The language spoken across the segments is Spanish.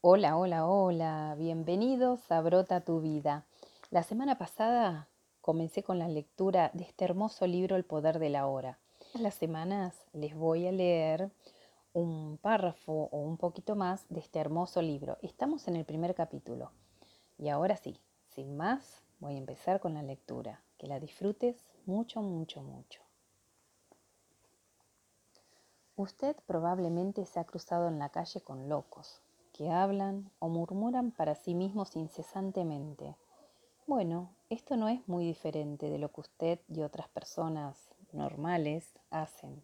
Hola, hola, hola, bienvenidos a Brota tu vida. La semana pasada comencé con la lectura de este hermoso libro El poder de la hora. Las semanas les voy a leer un párrafo o un poquito más de este hermoso libro. Estamos en el primer capítulo. Y ahora sí, sin más, voy a empezar con la lectura. Que la disfrutes mucho, mucho, mucho. Usted probablemente se ha cruzado en la calle con locos que hablan o murmuran para sí mismos incesantemente. Bueno, esto no es muy diferente de lo que usted y otras personas normales hacen,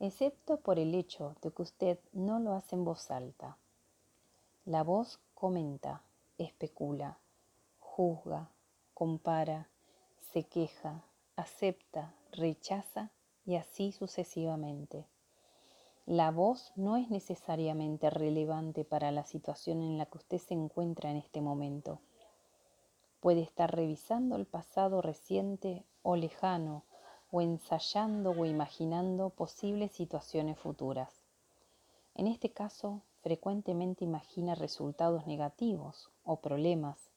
excepto por el hecho de que usted no lo hace en voz alta. La voz comenta, especula, juzga, compara, se queja, acepta, rechaza y así sucesivamente. La voz no es necesariamente relevante para la situación en la que usted se encuentra en este momento. Puede estar revisando el pasado reciente o lejano, o ensayando o imaginando posibles situaciones futuras. En este caso, frecuentemente imagina resultados negativos o problemas.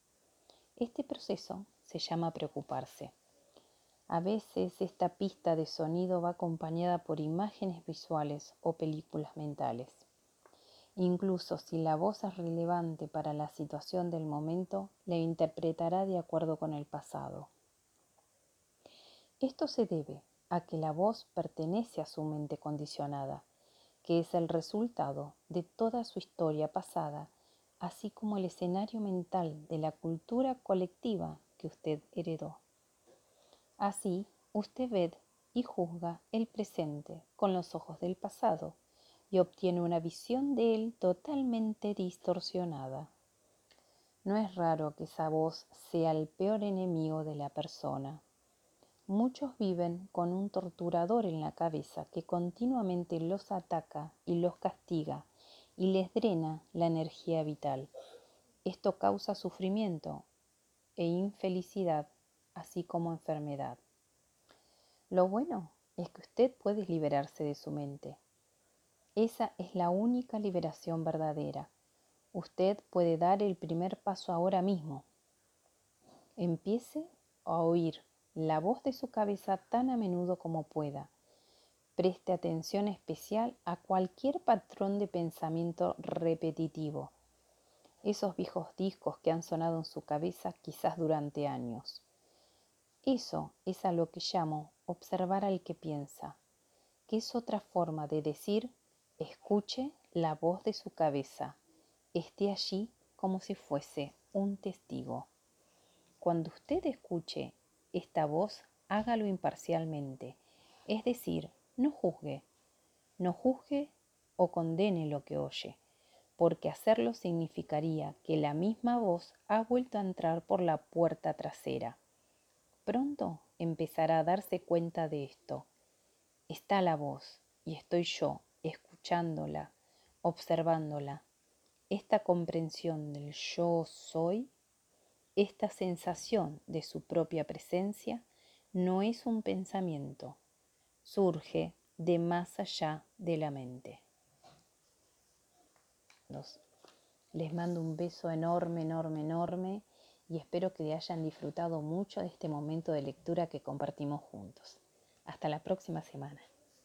Este proceso se llama preocuparse. A veces esta pista de sonido va acompañada por imágenes visuales o películas mentales. Incluso si la voz es relevante para la situación del momento, la interpretará de acuerdo con el pasado. Esto se debe a que la voz pertenece a su mente condicionada, que es el resultado de toda su historia pasada, así como el escenario mental de la cultura colectiva que usted heredó. Así, usted ve y juzga el presente con los ojos del pasado y obtiene una visión de él totalmente distorsionada. No es raro que esa voz sea el peor enemigo de la persona. Muchos viven con un torturador en la cabeza que continuamente los ataca y los castiga y les drena la energía vital. Esto causa sufrimiento e infelicidad así como enfermedad. Lo bueno es que usted puede liberarse de su mente. Esa es la única liberación verdadera. Usted puede dar el primer paso ahora mismo. Empiece a oír la voz de su cabeza tan a menudo como pueda. Preste atención especial a cualquier patrón de pensamiento repetitivo, esos viejos discos que han sonado en su cabeza quizás durante años. Eso es a lo que llamo observar al que piensa, que es otra forma de decir escuche la voz de su cabeza, esté allí como si fuese un testigo. Cuando usted escuche esta voz, hágalo imparcialmente, es decir, no juzgue, no juzgue o condene lo que oye, porque hacerlo significaría que la misma voz ha vuelto a entrar por la puerta trasera. Pronto empezará a darse cuenta de esto. Está la voz y estoy yo escuchándola, observándola. Esta comprensión del yo soy, esta sensación de su propia presencia, no es un pensamiento, surge de más allá de la mente. Les mando un beso enorme, enorme, enorme y espero que hayan disfrutado mucho de este momento de lectura que compartimos juntos. Hasta la próxima semana.